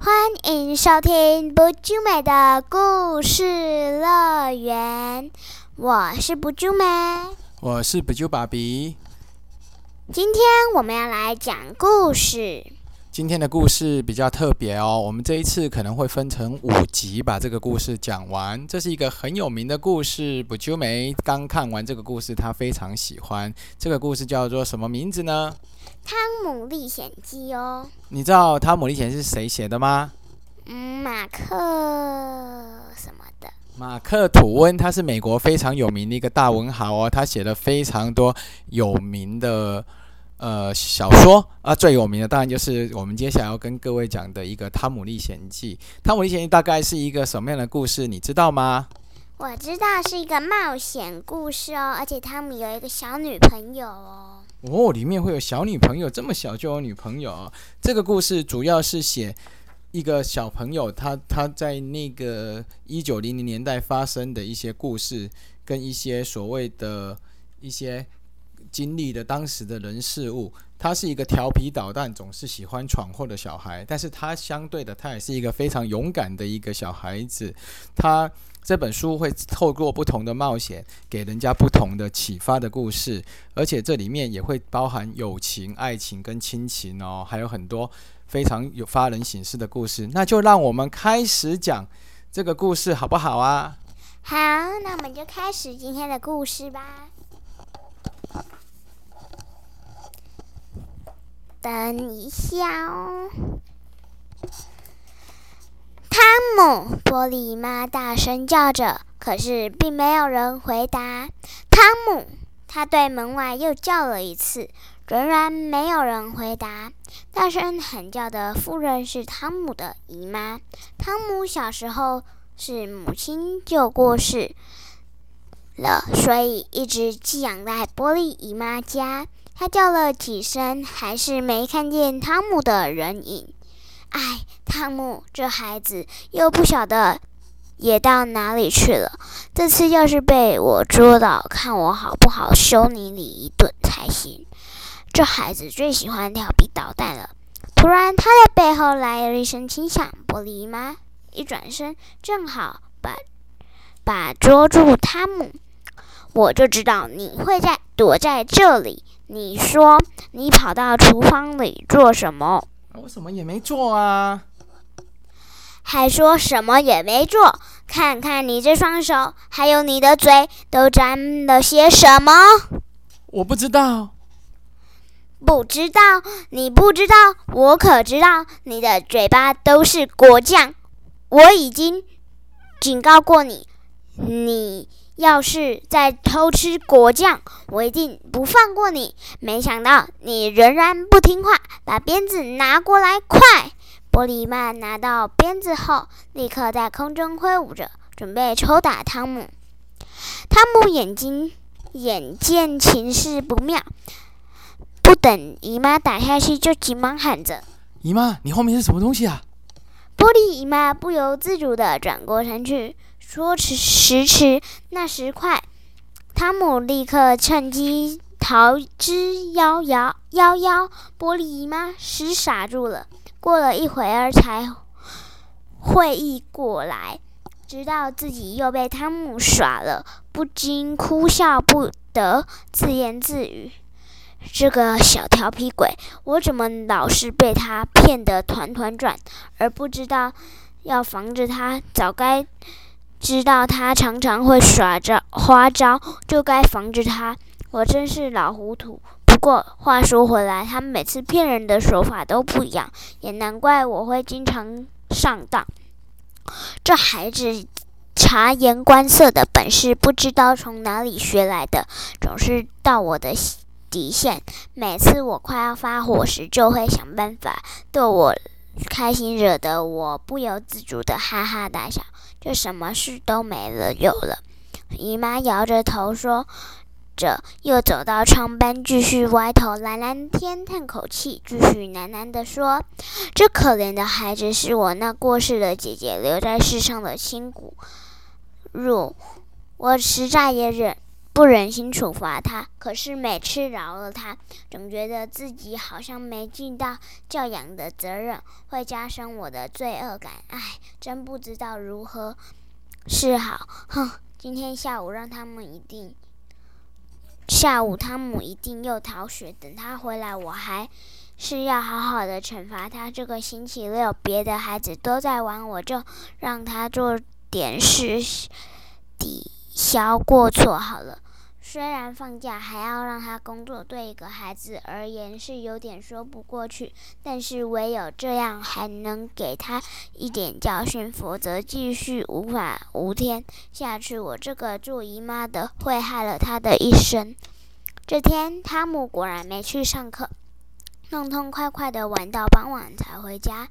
欢迎收听不啾美的故事乐园，我是不啾美。我是不啾爸比。今天我们要来讲故事。今天的故事比较特别哦，我们这一次可能会分成五集把这个故事讲完。这是一个很有名的故事，不啾梅刚看完这个故事，他非常喜欢。这个故事叫做什么名字呢？《汤姆历险记》哦。你知道《汤姆历险记》是谁写的吗？嗯，马克什么的。马克吐温，他是美国非常有名的一个大文豪哦，他写了非常多有名的呃小说啊，最有名的当然就是我们接下来要跟各位讲的一个《汤姆历险记》。《汤姆历险记》大概是一个什么样的故事，你知道吗？我知道是一个冒险故事哦，而且汤姆有一个小女朋友哦。哦，里面会有小女朋友，这么小就有女朋友哦。这个故事主要是写一个小朋友，他他在那个一九零零年代发生的一些故事，跟一些所谓的一些经历的当时的人事物。他是一个调皮捣蛋、总是喜欢闯祸的小孩，但是他相对的，他也是一个非常勇敢的一个小孩子。他这本书会透过不同的冒险，给人家不同的启发的故事，而且这里面也会包含友情、爱情跟亲情哦，还有很多非常有发人省思的故事。那就让我们开始讲这个故事，好不好啊？好，那我们就开始今天的故事吧。等一下哦。汤姆，玻璃妈大声叫着，可是并没有人回答。汤姆，他对门外又叫了一次，仍然没有人回答。大声喊叫的妇人是汤姆的姨妈。汤姆小时候是母亲就过世了，所以一直寄养在玻璃姨妈家。他叫了几声，还是没看见汤姆的人影。唉，汤姆这孩子又不晓得也到哪里去了。这次要是被我捉到，看我好不好羞你你一顿才行。这孩子最喜欢调皮捣蛋了。突然，他的背后来了一声轻响，玻璃姨妈一转身，正好把把捉住汤姆。我就知道你会在躲在这里。你说你跑到厨房里做什么？我什么也没做啊！还说什么也没做？看看你这双手，还有你的嘴，都沾了些什么？我不知道。不知道？你不知道？我可知道。你的嘴巴都是果酱。我已经警告过你，你。要是再偷吃果酱，我一定不放过你！没想到你仍然不听话，把鞭子拿过来，快！玻璃曼拿到鞭子后，立刻在空中挥舞着，准备抽打汤姆。汤姆眼睛眼见情势不妙，不等姨妈打下去，就急忙喊着：“姨妈，你后面是什么东西啊？”玻璃姨妈不由自主地转过身去。说时迟，那时快，汤姆立刻趁机逃之夭夭。夭夭，玻璃姨妈失傻住了。过了一会儿，才会意过来，知道自己又被汤姆耍了，不禁哭笑不得，自言自语：“这个小调皮鬼，我怎么老是被他骗得团团转，而不知道要防着他？早该……”知道他常常会耍着花招，就该防着他。我真是老糊涂。不过话说回来，他每次骗人的手法都不一样，也难怪我会经常上当。这孩子察言观色的本事，不知道从哪里学来的，总是到我的底线。每次我快要发火时，就会想办法逗我开心，惹得我不由自主的哈哈大笑。就什么事都没了，有了。姨妈摇着头说着，又走到窗边，继续歪头蓝蓝天，叹口气，继续喃喃地说：“这可怜的孩子是我那过世的姐姐留在世上的亲骨肉，我实在也忍不忍心处罚他，可是每次饶了他，总觉得自己好像没尽到教养的责任，会加深我的罪恶感。唉，真不知道如何是好。哼，今天下午让他们一定，下午汤姆一定又逃学。等他回来，我还是要好好的惩罚他。这个星期六，别的孩子都在玩，我就让他做点事抵消过错好了。虽然放假还要让他工作，对一个孩子而言是有点说不过去，但是唯有这样还能给他一点教训，否则继续无法无天下去，我这个做姨妈的会害了他的一生。这天，汤姆果然没去上课，痛痛快快的玩到傍晚才回家。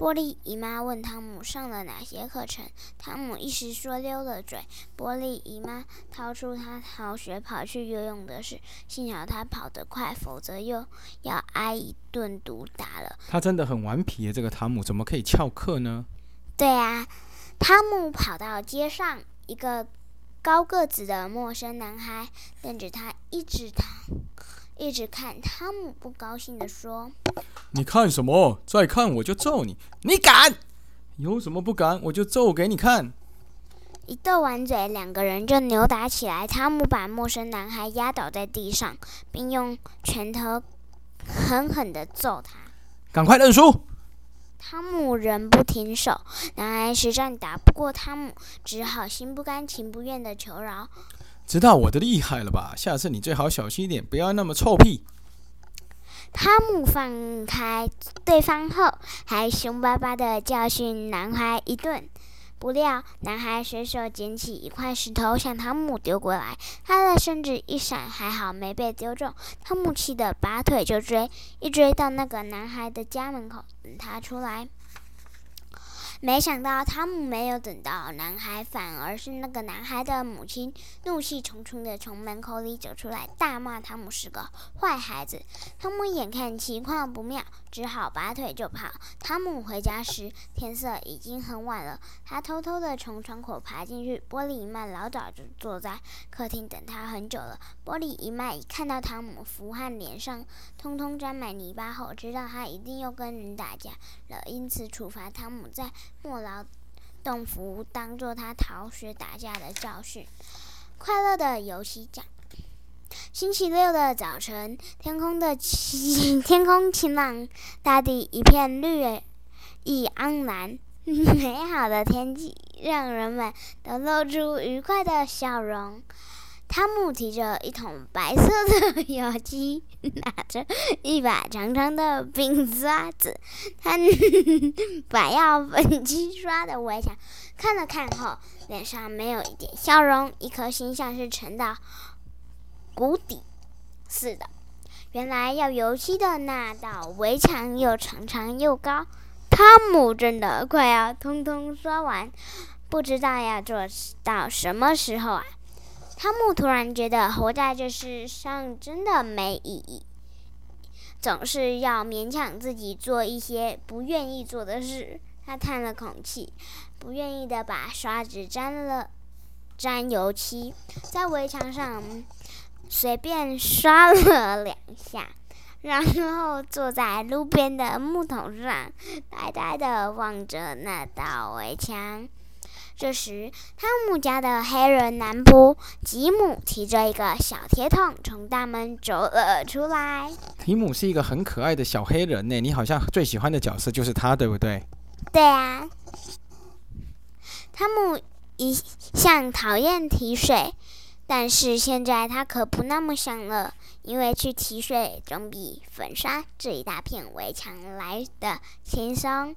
波利姨妈问汤姆上了哪些课程，汤姆一时说溜了嘴。波利姨妈掏出他逃学跑去游泳的事，幸好他跑得快，否则又要挨一顿毒打了。他真的很顽皮，这个汤姆怎么可以翘课呢？对啊，汤姆跑到街上，一个高个子的陌生男孩瞪着他，一直他一直看。汤姆不高兴地说。你看什么？再看我就揍你！你敢？有什么不敢？我就揍给你看！一斗完嘴，两个人就扭打起来。汤姆把陌生男孩压倒在地上，并用拳头狠狠地揍他。赶快认输！汤姆仍不停手。男孩实战打不过汤姆，只好心不甘情不愿地求饶。知道我的厉害了吧？下次你最好小心一点，不要那么臭屁。汤姆放开对方后，还凶巴巴地教训男孩一顿。不料，男孩随手捡起一块石头向汤姆丢过来，他的身子一闪，还好没被丢中。汤姆气得拔腿就追，一追到那个男孩的家门口，等他出来。没想到汤姆没有等到男孩，反而是那个男孩的母亲怒气冲冲地从门口里走出来，大骂汤姆是个坏孩子。汤姆眼看情况不妙，只好拔腿就跑。汤姆回家时，天色已经很晚了。他偷偷地从窗口爬进去。玻璃姨妈老早就坐在客厅等他很久了。玻璃姨妈一看到汤姆福汉脸上通通沾满泥巴后，知道他一定又跟人打架了，因此处罚汤姆在。莫劳动服当做他逃学打架的教训。快乐的游戏奖。星期六的早晨，天空的晴，天空晴朗，大地一片绿意盎然。美好的天气让人们都露出愉快的笑容。汤姆提着一桶白色的 油漆，拿着一把长长的冰刷子，他 把要粉漆刷的围墙看了看后，脸上没有一点笑容，一颗心像是沉到谷底似的。原来要油漆的那道围墙又长长又高，汤姆真的快要通通刷完，不知道要做到什么时候啊！汤姆突然觉得活在这世上真的没意义，总是要勉强自己做一些不愿意做的事。他叹了口气，不愿意的把刷子沾了沾油漆，在围墙上随便刷了两下，然后坐在路边的木桶上，呆呆的望着那道围墙。这时，汤姆家的黑人男仆吉姆提着一个小铁桶从大门走了出来。吉姆是一个很可爱的小黑人呢，你好像最喜欢的角色就是他，对不对？对啊。汤姆一向讨厌提水，但是现在他可不那么想了，因为去提水总比粉刷这一大片围墙来的轻松。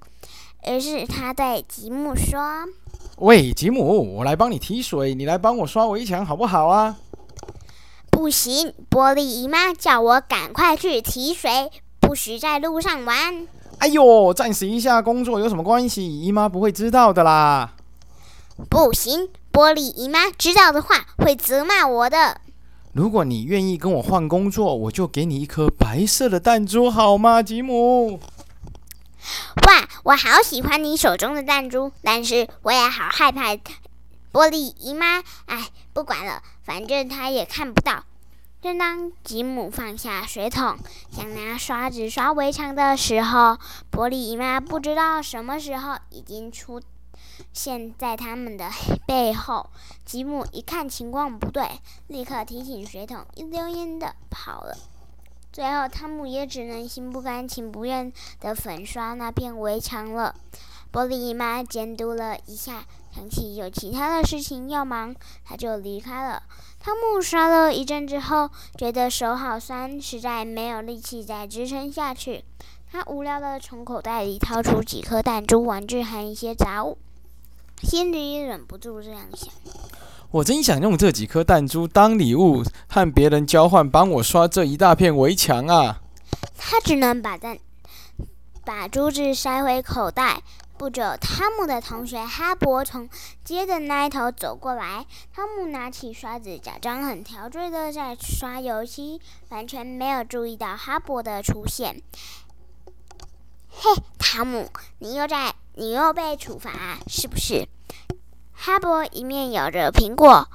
于是他对吉姆说。喂，吉姆，我来帮你提水，你来帮我刷围墙，好不好啊？不行，玻璃姨妈叫我赶快去提水，不许在路上玩。哎呦，暂时一下工作有什么关系？姨妈不会知道的啦。不行，玻璃姨妈知道的话会责骂我的。如果你愿意跟我换工作，我就给你一颗白色的弹珠，好吗，吉姆？哇，我好喜欢你手中的弹珠，但是我也好害怕玻璃姨妈，哎，不管了，反正她也看不到。正当吉姆放下水桶，想拿刷子刷围墙的时候，玻璃姨妈不知道什么时候已经出现在他们的背后。吉姆一看情况不对，立刻提醒水桶，一溜烟的跑了。最后，汤姆也只能心不甘情不愿地粉刷那片围墙了。玻璃姨妈监督了一下，想起有其他的事情要忙，他就离开了。汤姆刷了一阵之后，觉得手好酸，实在没有力气再支撑下去。他无聊地从口袋里掏出几颗弹珠、玩具和一些杂物，心里忍不住这样想：我真想用这几颗弹珠当礼物，和别人交换，帮我刷这一大片围墙啊！他只能把弹把珠子塞回口袋。不久，汤姆的同学哈勃从街的那一头走过来。汤姆拿起刷子，假装很陶醉的在刷油漆，完全没有注意到哈勃的出现。嘿，汤姆，你又在，你又被处罚是不是？哈勃一面咬着苹果，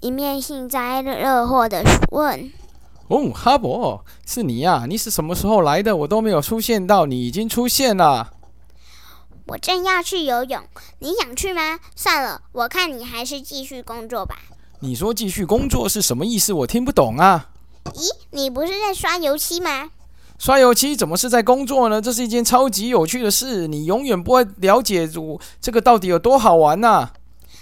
一面幸灾乐祸的问：“哦，哈勃，是你呀？你是什么时候来的？我都没有出现到，你已经出现了。”我正要去游泳，你想去吗？算了，我看你还是继续工作吧。你说继续工作是什么意思？我听不懂啊。咦，你不是在刷油漆吗？刷油漆怎么是在工作呢？这是一件超级有趣的事，你永远不会了解这个到底有多好玩呢。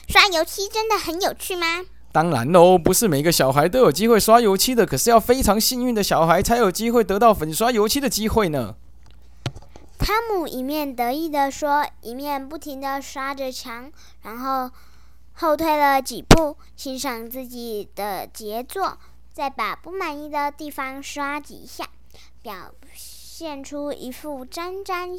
刷油漆真的很有趣吗？当然喽，不是每个小孩都有机会刷油漆的，可是要非常幸运的小孩才有机会得到粉刷油漆的机会呢。汤姆一面得意地说，一面不停地刷着墙，然后后退了几步，欣赏自己的杰作，再把不满意的地方刷几下，表现出一副沾沾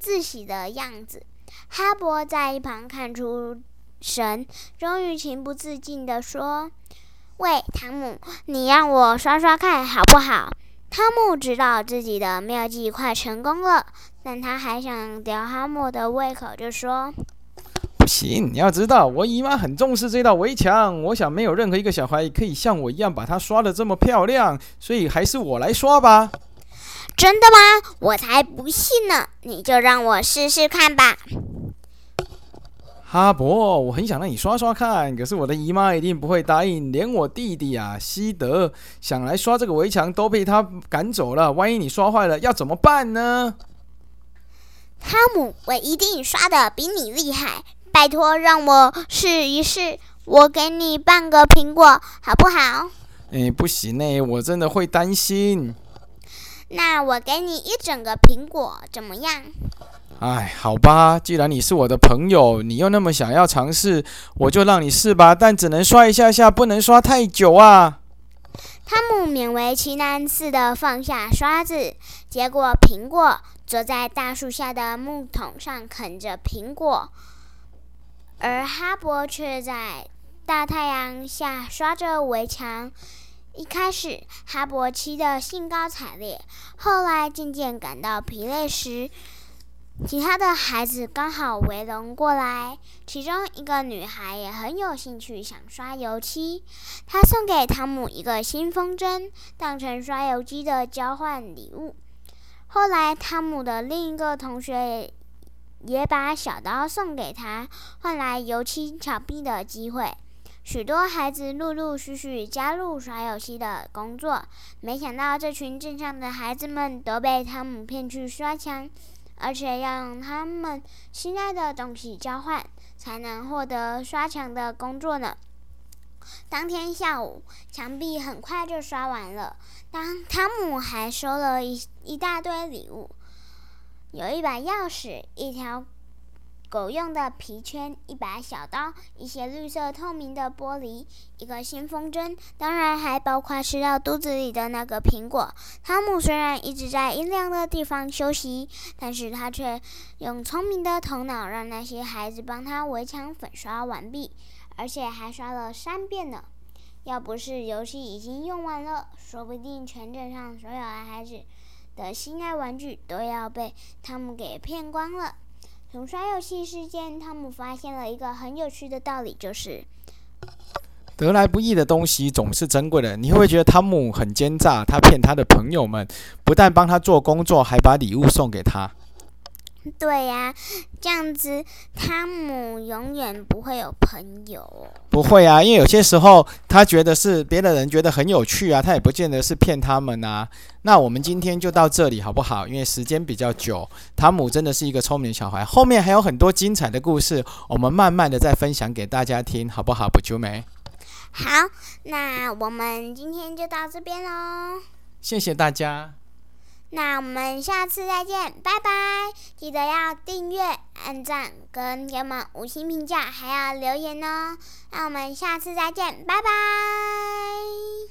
自喜的样子。哈勃在一旁看出神，终于情不自禁地说：“喂，汤姆，你让我刷刷看好不好？”汤姆知道自己的妙计快成功了，但他还想吊哈姆的胃口，就说：“不行，你要知道，我姨妈很重视这道围墙。我想没有任何一个小孩可以像我一样把它刷的这么漂亮，所以还是我来刷吧。”真的吗？我才不信呢！你就让我试试看吧。哈勃，我很想让你刷刷看，可是我的姨妈一定不会答应。连我弟弟啊，西德想来刷这个围墙，都被他赶走了。万一你刷坏了，要怎么办呢？汤姆，我一定刷的比你厉害。拜托，让我试一试。我给你半个苹果，好不好？哎，不行呢，我真的会担心。那我给你一整个苹果，怎么样？哎，好吧，既然你是我的朋友，你又那么想要尝试，我就让你试吧。但只能刷一下下，不能刷太久啊。汤姆勉为其难似的放下刷子，结果苹果坐在大树下的木桶上啃着苹果，而哈勃却在大太阳下刷着围墙。一开始，哈勃气得兴高采烈，后来渐渐感到疲累时。其他的孩子刚好围拢过来，其中一个女孩也很有兴趣，想刷油漆。她送给汤姆一个新风筝，当成刷油漆的交换礼物。后来，汤姆的另一个同学也把小刀送给他，换来油漆墙壁的机会。许多孩子陆陆续续加入刷油漆的工作。没想到，这群镇上的孩子们都被汤姆骗去刷墙。而且要用他们心爱的东西交换，才能获得刷墙的工作呢。当天下午，墙壁很快就刷完了。当汤姆还收了一一大堆礼物，有一把钥匙，一条。狗用的皮圈，一把小刀，一些绿色透明的玻璃，一个新风筝，当然还包括吃到肚子里的那个苹果。汤姆虽然一直在阴凉的地方休息，但是他却用聪明的头脑让那些孩子帮他围墙粉刷完毕，而且还刷了三遍呢。要不是游戏已经用完了，说不定全镇上所有的孩子的心爱玩具都要被汤姆给骗光了。从刷游戏事件，汤姆发现了一个很有趣的道理，就是得来不易的东西总是珍贵的。你会不会觉得汤姆很奸诈？他骗他的朋友们，不但帮他做工作，还把礼物送给他。对呀，这样子汤姆永远不会有朋友。不会啊，因为有些时候他觉得是别的人觉得很有趣啊，他也不见得是骗他们啊。那我们今天就到这里好不好？因为时间比较久，汤姆真的是一个聪明小孩，后面还有很多精彩的故事，我们慢慢的再分享给大家听，好不好？不秋梅。好，那我们今天就到这边喽。谢谢大家。那我们下次再见，拜拜！记得要订阅、按赞跟给我们五星评价，还要留言哦。那我们下次再见，拜拜。